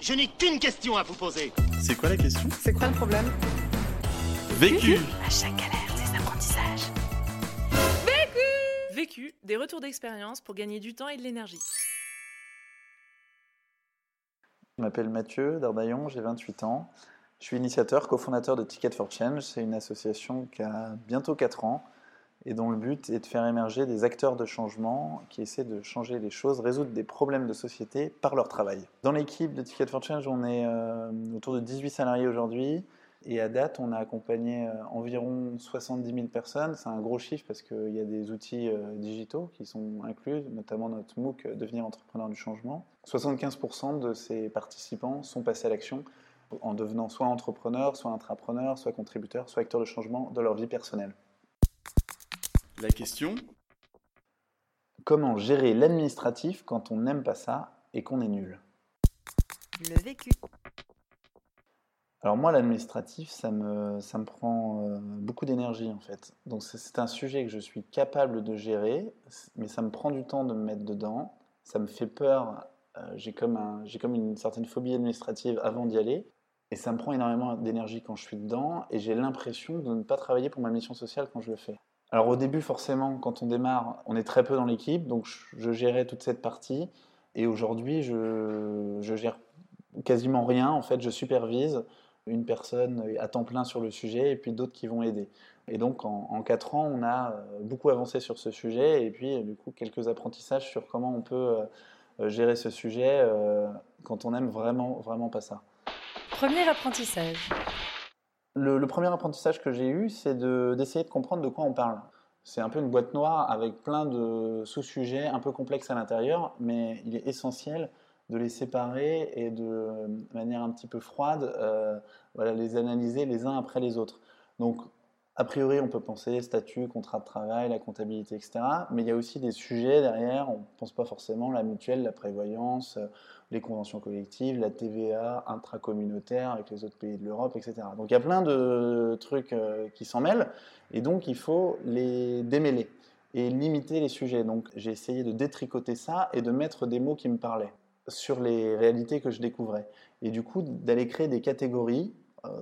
Je n'ai qu'une question à vous poser. C'est quoi la question? C'est quoi le problème? Vécu À chaque galère, des apprentissages. Vécu, des retours d'expérience pour gagner du temps et de l'énergie. Je m'appelle Mathieu Dardaillon, j'ai 28 ans. Je suis initiateur, cofondateur de Ticket for Change. C'est une association qui a bientôt 4 ans et dont le but est de faire émerger des acteurs de changement qui essaient de changer les choses, résoudre des problèmes de société par leur travail. Dans l'équipe de Ticket for Change, on est euh, autour de 18 salariés aujourd'hui. Et à date, on a accompagné euh, environ 70 000 personnes. C'est un gros chiffre parce qu'il y a des outils euh, digitaux qui sont inclus, notamment notre MOOC Devenir entrepreneur du changement. 75% de ces participants sont passés à l'action en devenant soit entrepreneurs, soit intrapreneurs, soit contributeurs, soit acteurs de changement de leur vie personnelle. La question Comment gérer l'administratif quand on n'aime pas ça et qu'on est nul? Le vécu. Alors moi, l'administratif, ça me, ça me prend euh, beaucoup d'énergie en fait. Donc c'est- un sujet que je suis capable de gérer, mais ça me prend du temps de me mettre dedans. Ça me fait peur. euh, j'ai comme, un- j'ai comme une certaine phobie administrative avant d'y aller. Et ça me prend énormément d'énergie quand je suis dedans. Et j'ai l'impression de ne pas travailler pour ma mission sociale quand je le fais. Alors au début, forcément, quand on démarre, on est très peu dans l'équipe. Donc je, gérais toute cette partie. Et aujourd'hui, je, je gère quasiment rien. En fait, je supervise une personne à temps plein sur le sujet et puis d'autres qui vont aider. Et donc en, 4 ans, on a euh, beaucoup avancé sur ce sujet et puis du coup quelques apprentissages sur comment on peut euh, euh, gérer ce sujet euh, quand on aime vraiment, vraiment pas ça. Premier apprentissage. Le, premier apprentissage que j'ai eu, c'est de- d'essayer de comprendre de quoi on parle. C'est un peu une boîte noire avec plein de sous-sujets un peu complexes à l'intérieur, mais il est essentiel de les séparer et de manière un petit peu froide, euh, les analyser les uns après les autres. A priori, on peut penser statut, contrat de travail, la comptabilité, etc. Mais il y a aussi des sujets derrière, on ne pense pas forcément la mutuelle, la prévoyance, euh, les conventions collectives, la TVA intracommunautaire avec les autres pays de l'Europe, etc. Donc il y a plein de trucs euh, qui s'en mêlent, et donc il faut les démêler et limiter les sujets. Donc j'ai essayé de détricoter ça et de mettre des mots qui me parlaient sur les réalités que je découvrais. Et du coup, d'aller créer des catégories,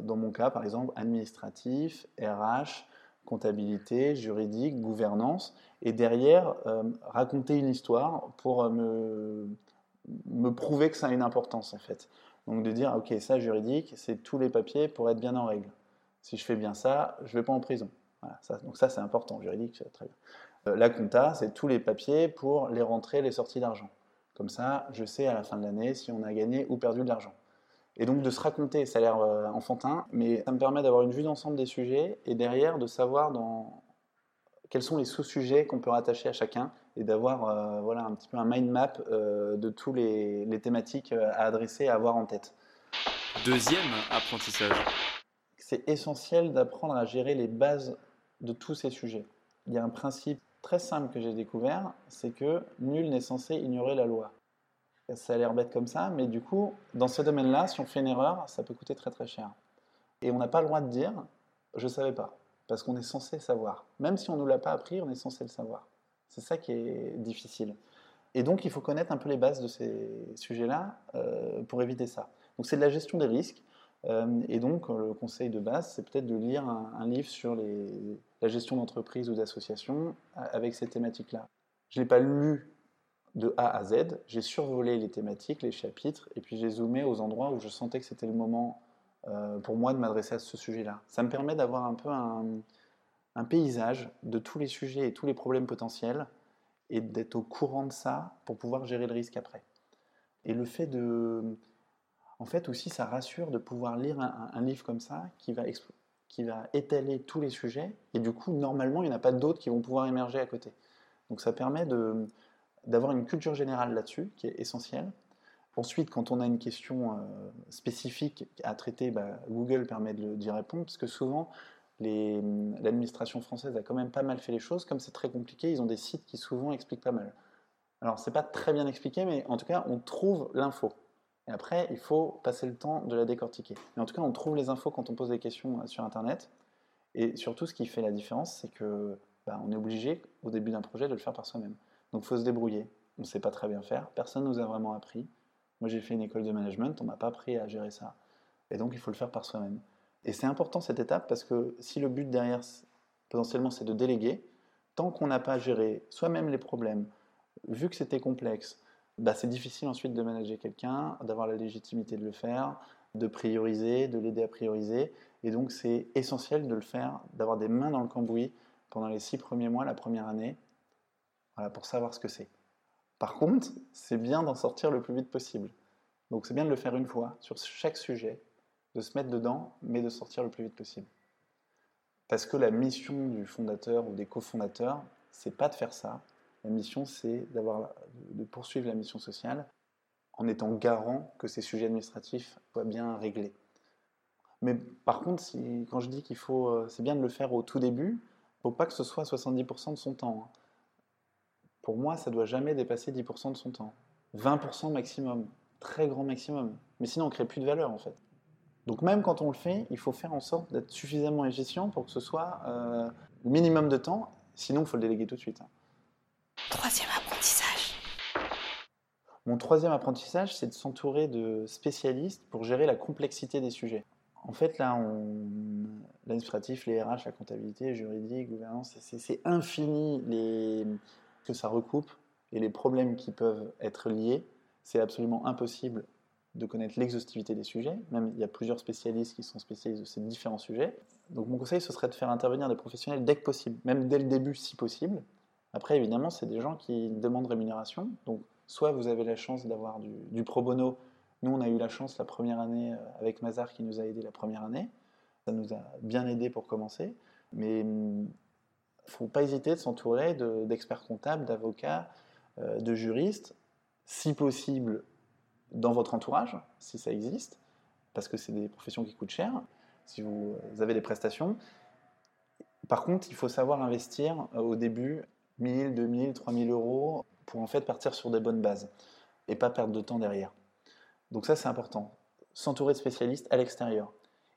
dans mon cas par exemple, administratif, RH, comptabilité, juridique, gouvernance, et derrière, euh, raconter une histoire pour euh, me, me prouver que ça a une importance en fait. Donc de dire, ok, ça juridique, c'est tous les papiers pour être bien en règle. Si je fais bien ça, je ne vais pas en prison. Donc ça c'est important, juridique, c'est très bien. Euh, la compta, c'est tous les papiers pour les rentrées, les sorties d'argent. Comme ça, je sais à la fin de l'année si on a gagné ou perdu de l'argent. Et donc de se raconter, ça a l'air euh, enfantin, mais ça me permet d'avoir une vue d'ensemble des sujets et derrière de savoir dans quels sont les sous-sujets qu'on peut rattacher à chacun et d'avoir euh, voilà, un petit peu un mind map euh, de tous les, les thématiques à adresser, à avoir en tête. Deuxième apprentissage. C'est essentiel d'apprendre à gérer les bases de tous ces sujets. Il y a un principe très simple que j'ai découvert, c'est que nul n'est censé ignorer la loi. Ça a l'air bête comme ça, mais du coup, dans ce domaine-là, si on fait une erreur, ça peut coûter très très cher. Et on n'a pas le droit de dire je ne savais pas, parce qu'on est censé savoir. Même si on ne nous l'a pas appris, on est censé le savoir. C'est ça qui est difficile. Et donc, il faut connaître un peu les bases de ces sujets-là euh, pour éviter ça. Donc, c'est de la gestion des risques. Euh, et donc, le conseil de base, c'est peut-être de lire un, livre sur la gestion d'entreprise ou d'association avec ces thématiques-là. Je ne l'ai pas lu de A à Z, j'ai survolé les thématiques, les chapitres, et puis j'ai zoomé aux endroits où je sentais que c'était le moment euh, pour moi de m'adresser à ce sujet-là. Ça me permet d'avoir un peu un, paysage de tous les sujets et tous les problèmes potentiels, et d'être au courant de ça pour pouvoir gérer le risque après. Et le fait de... En fait aussi, ça rassure de pouvoir lire un, un livre comme ça qui va, qui va étaler tous les sujets, et du coup, normalement, il n'y en a pas d'autres qui vont pouvoir émerger à côté. Donc ça permet de d'avoir une culture générale là-dessus, qui est essentielle. Ensuite, quand on a une question euh, spécifique à traiter, bah, Google permet d'y répondre, parce que souvent, l'administration française a quand même pas mal fait les choses. Comme c'est très compliqué, ils ont des sites qui souvent expliquent pas mal. Alors, c'est pas très bien expliqué, mais en tout cas, on trouve l'info. Et après, il faut passer le temps de la décortiquer. Mais en tout cas, on trouve les infos quand on pose des questions sur Internet. Et surtout, ce qui fait la différence, c'est que bah, on est obligé, au début d'un projet, de le faire par soi-même. Donc faut se débrouiller. On ne sait pas très bien faire. Personne ne nous a vraiment appris. Moi, j'ai fait une école de management, on m'a pas appris à gérer ça. Et donc, il faut le faire par soi-même. Et c'est important cette étape parce que si le but derrière, potentiellement, c'est de déléguer, tant qu'on n'a pas géré soi-même les problèmes, vu que c'était complexe, bah, c'est difficile ensuite de manager quelqu'un, d'avoir la légitimité de le faire, de prioriser, de l'aider à prioriser. Et donc, c'est essentiel de le faire, d'avoir des mains dans le cambouis pendant les six premiers mois, la première année, pour savoir ce que c'est. Par contre, c'est bien d'en sortir le plus vite possible. Donc, c'est bien de le faire une fois sur chaque sujet, de se mettre dedans, mais de sortir le plus vite possible. Parce que la mission du fondateur ou des cofondateurs, c'est pas de faire ça. La mission, c'est d'avoir, de poursuivre la mission sociale en étant garant que ces sujets administratifs soient bien réglés. Mais par contre, quand je dis qu'il faut, euh, c'est bien de le faire au tout début, faut pas que ce soit 70% de son temps. Hein. Pour moi, ça doit jamais dépasser 10% de son temps. 20% maximum, très grand maximum. Mais sinon, on ne crée plus de valeur en fait. Donc même quand on le fait, il faut faire en sorte d'être suffisamment efficient pour que ce soit euh, le minimum de temps. Sinon, il faut le déléguer tout de suite. Hein. Troisième apprentissage. Mon troisième apprentissage, c'est de s'entourer de spécialistes pour gérer la complexité des sujets. En fait, là, l'administratif, les RH, la comptabilité, juridique, gouvernance, c'est infini les... que ça recoupe et les problèmes qui peuvent être liés. C'est absolument impossible de connaître l'exhaustivité des sujets. Même il y a plusieurs spécialistes qui sont spécialistes de ces différents sujets. Donc mon conseil, ce serait de faire intervenir des professionnels dès que possible, même dès le début si possible. Après, évidemment, c'est des gens qui demandent rémunération. Donc soit vous avez la chance d'avoir du, pro bono nous, on a eu la chance la première année euh, avec Mazar qui nous a aidé la première année. Ça nous a bien aidé pour commencer. Mais hum, ne faut pas hésiter de s'entourer d'experts comptables, d'avocats, euh, de juristes, si possible dans votre entourage, si ça existe, parce que c'est des professions qui coûtent cher, si vous avez des prestations. Par contre, il faut savoir investir euh, au début 1000, 2000, 3000 euros pour en fait partir sur des bonnes bases et pas perdre de temps derrière. Donc ça, c'est important. S'entourer de spécialistes à l'extérieur.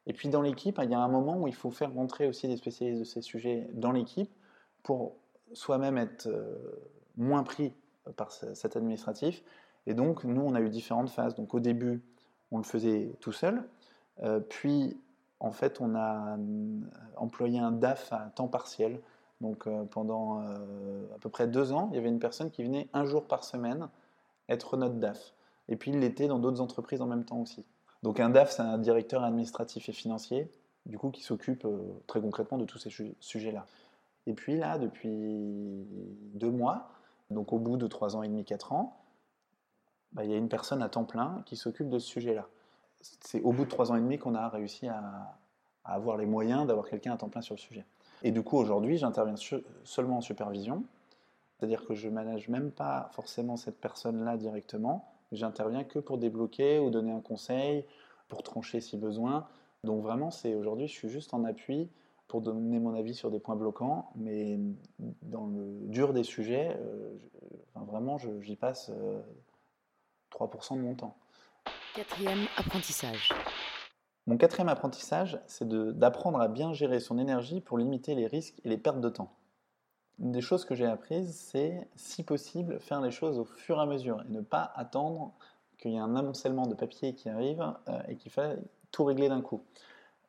Et puis dans l'équipe, il y a un moment où il faut faire rentrer aussi des spécialistes de ces sujets dans l'équipe pour soi-même être euh, moins pris par cet administratif. Et donc, nous, on a eu différentes phases. Donc au début, on le faisait tout seul. Euh, puis, en fait, on a euh, employé un DAF à temps partiel. Donc pendant à peu près deux ans, il y avait une personne qui venait un jour par semaine être notre DAF et puis il l'était dans d'autres entreprises en même temps aussi. Donc un DAF, c'est un directeur administratif et financier, du coup, qui s'occupe très concrètement de tous ces sujets-là. Et puis là, depuis deux mois, donc au bout de trois ans et demi, quatre ans, bah, il y a une personne à temps plein qui s'occupe de ce sujet-là. C'est au bout de trois ans et demi qu'on a réussi à, avoir les moyens d'avoir quelqu'un à temps plein sur le sujet. Et du coup, aujourd'hui, j'interviens seulement en supervision, c'est-à-dire que je manage même pas forcément cette personne-là directement, J'interviens que pour débloquer ou donner un conseil, pour trancher si besoin. Donc vraiment, c'est aujourd'hui, je suis juste en appui pour donner mon avis sur des points bloquants, mais dans le dur des sujets, euh, vraiment, j'y passe 3% euh, de mon temps. Quatrième apprentissage. Mon quatrième apprentissage, c'est d'apprendre à bien gérer son énergie pour limiter les risques et les pertes de temps. Une des choses que j'ai apprises, c'est, si possible, faire les choses au fur et à mesure et ne pas attendre qu'il y ait un amoncellement de papier qui arrive euh, et qu'il faille tout régler d'un coup.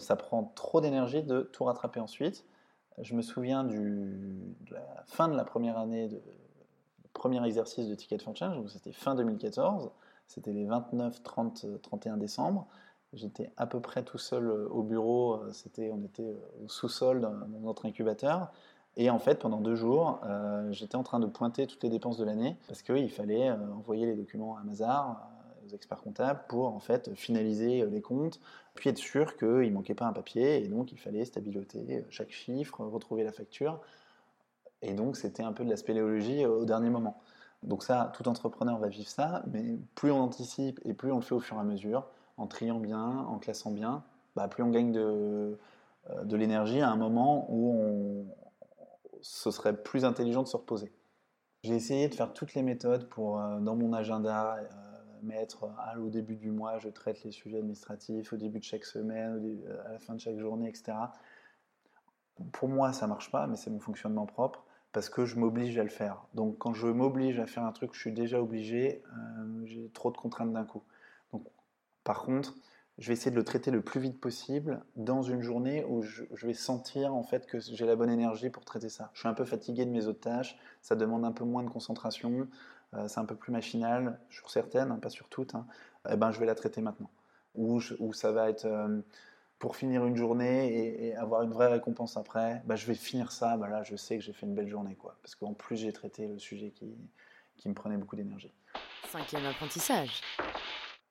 Ça prend trop d'énergie de tout rattraper ensuite. Je me souviens de la fin de la première année, de, premier exercice de Ticket for Change, c'était fin 2014, c'était les 29, 30, 31 décembre. J'étais à peu près tout seul euh, au bureau, euh, on était au sous-sol dans notre incubateur. Et en fait, pendant deux jours, euh, j'étais en train de pointer toutes les dépenses de l'année parce qu'il fallait euh, envoyer les documents à Mazar, euh, aux experts comptables, pour en fait finaliser les comptes, puis être sûr qu'il ne manquait pas un papier, et donc il fallait stabiloter chaque chiffre, retrouver la facture. Et donc c'était un peu de la spéléologie au dernier moment. Donc ça, tout entrepreneur va vivre ça, mais plus on anticipe et plus on le fait au fur et à mesure, en triant bien, en classant bien, bah, plus on gagne de, de l'énergie à un moment où on, ce serait plus intelligent de se reposer. J'ai essayé de faire toutes les méthodes pour, euh, dans mon agenda, euh, mettre au début du mois, je traite les sujets administratifs, au début de chaque semaine, euh, à la fin de chaque journée, etc. Pour moi, ça marche pas, mais c'est mon fonctionnement propre. parce que je m'oblige à le faire. Donc quand je m'oblige à faire un truc, je suis déjà obligé, euh, j'ai trop de contraintes d'un coup. Donc, par contre, je vais essayer de le traiter le plus vite possible dans une journée où je, vais sentir en fait que j'ai la bonne énergie pour traiter ça. Je suis un peu fatigué de mes autres tâches, ça demande un peu moins de concentration, euh, c'est un peu plus machinal sur certaines, hein, pas sur toutes. Hein. Eh ben, je vais la traiter maintenant. Ou, ça va être euh, pour finir une journée et, avoir une vraie récompense après, bah, je vais finir ça, bah, là je sais que j'ai fait une belle journée. Quoi. Parce qu'en plus j'ai traité le sujet qui, qui me prenait beaucoup d'énergie. Cinquième apprentissage.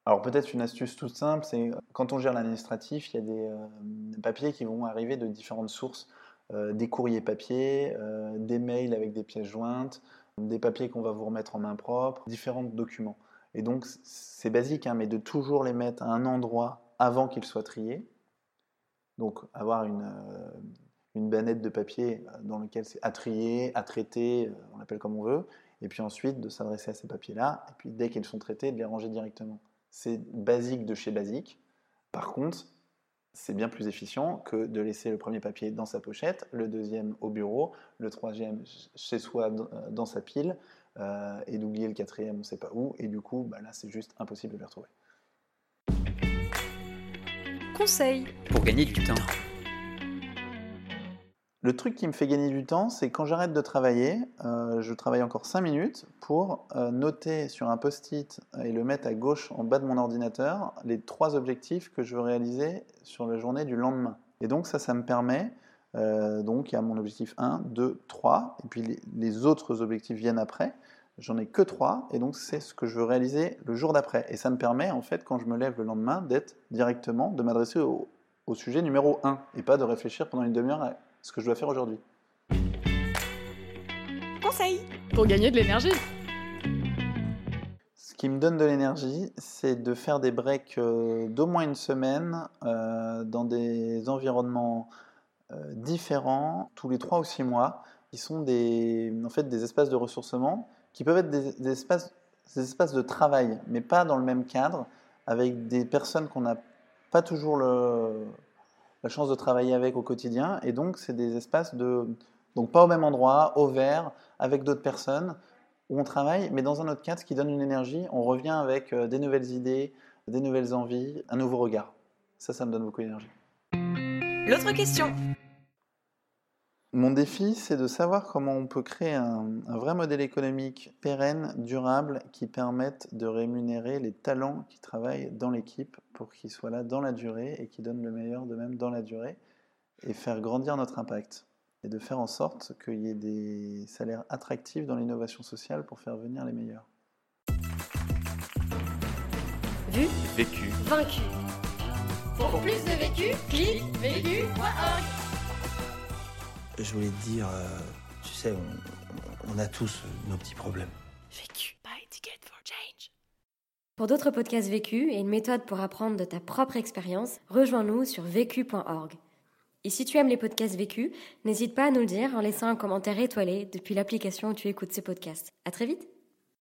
Alors peut-être une astuce toute simple, c'est quand on gère l'administratif, il y a des, euh, papiers qui vont arriver de différentes sources. Euh, des courriers papier, euh, des mails avec des pièces jointes, des papiers qu'on va vous remettre en main propre, différents documents. Et donc c'est basique, hein, mais de toujours les mettre à un endroit avant qu'ils soient triés. Donc avoir une, euh, une banette de papier dans lequel c'est à trier, à traiter, euh, on l'appelle comme on veut, et puis ensuite de s'adresser à ces papiers-là, et puis dès qu'ils sont traités, de les ranger directement. C'est basique de chez basique. Par contre, c'est bien plus efficient que de laisser le premier papier dans sa pochette, le deuxième au bureau, le troisième chez soi dans sa pile, et d'oublier le quatrième on ne sait pas où, et du coup, bah là, c'est juste impossible de les retrouver conseil pour gagner du temps. Le truc qui me fait gagner du temps, c'est quand j'arrête de travailler, euh, je travaille encore 5 minutes pour euh, noter sur un post-it et le mettre à gauche en bas de mon ordinateur les trois objectifs que je veux réaliser sur la journée du lendemain. Et donc ça, ça me permet, euh, donc il y a mon objectif 1, 2, 3, et puis les autres objectifs viennent après. J'en ai que trois, et donc c'est ce que je veux réaliser le jour d'après. Et ça me permet, en fait, quand je me lève le lendemain, d'être directement, de m'adresser au, sujet numéro 1, et pas de réfléchir pendant une demi-heure à ce que je dois faire aujourd'hui. Conseil pour gagner de l'énergie. Ce qui me donne de l'énergie, c'est de faire des breaks euh, d'au moins une semaine euh, dans des environnements euh, différents, tous les 3 ou 6 mois, qui sont des, en fait, des espaces de ressourcement qui peuvent être des, espaces, des espaces de travail, mais pas dans le même cadre, avec des personnes qu'on n'a pas toujours le, la chance de travailler avec au quotidien. Et donc, c'est des espaces de. Donc, pas au même endroit, au vert, avec d'autres personnes, où on travaille, mais dans un autre cadre, ce qui donne une énergie. On revient avec euh, des nouvelles idées, des nouvelles envies, un nouveau regard. Ça, ça me donne beaucoup d'énergie. L'autre question mon défi, c'est de savoir comment on peut créer un, vrai modèle économique pérenne, durable, qui permette de rémunérer les talents qui travaillent dans l'équipe pour qu'ils soient là dans la durée et qui donnent le meilleur de même dans la durée et faire grandir notre impact. Et de faire en sorte qu'il y ait des salaires attractifs dans l'innovation sociale pour faire venir les meilleurs. Vu Vécu Vaincu Pour plus de vécu, clique vécu.org je voulais te dire, euh, tu sais, on, a tous nos petits problèmes. Vécu. Buy ticket for change. Pour d'autres podcasts vécus et une méthode pour apprendre de ta propre expérience, rejoins-nous sur vécu.org. Et si tu aimes les podcasts vécus, n'hésite pas à nous le dire en laissant un commentaire étoilé depuis l'application où tu écoutes ces podcasts. À très vite!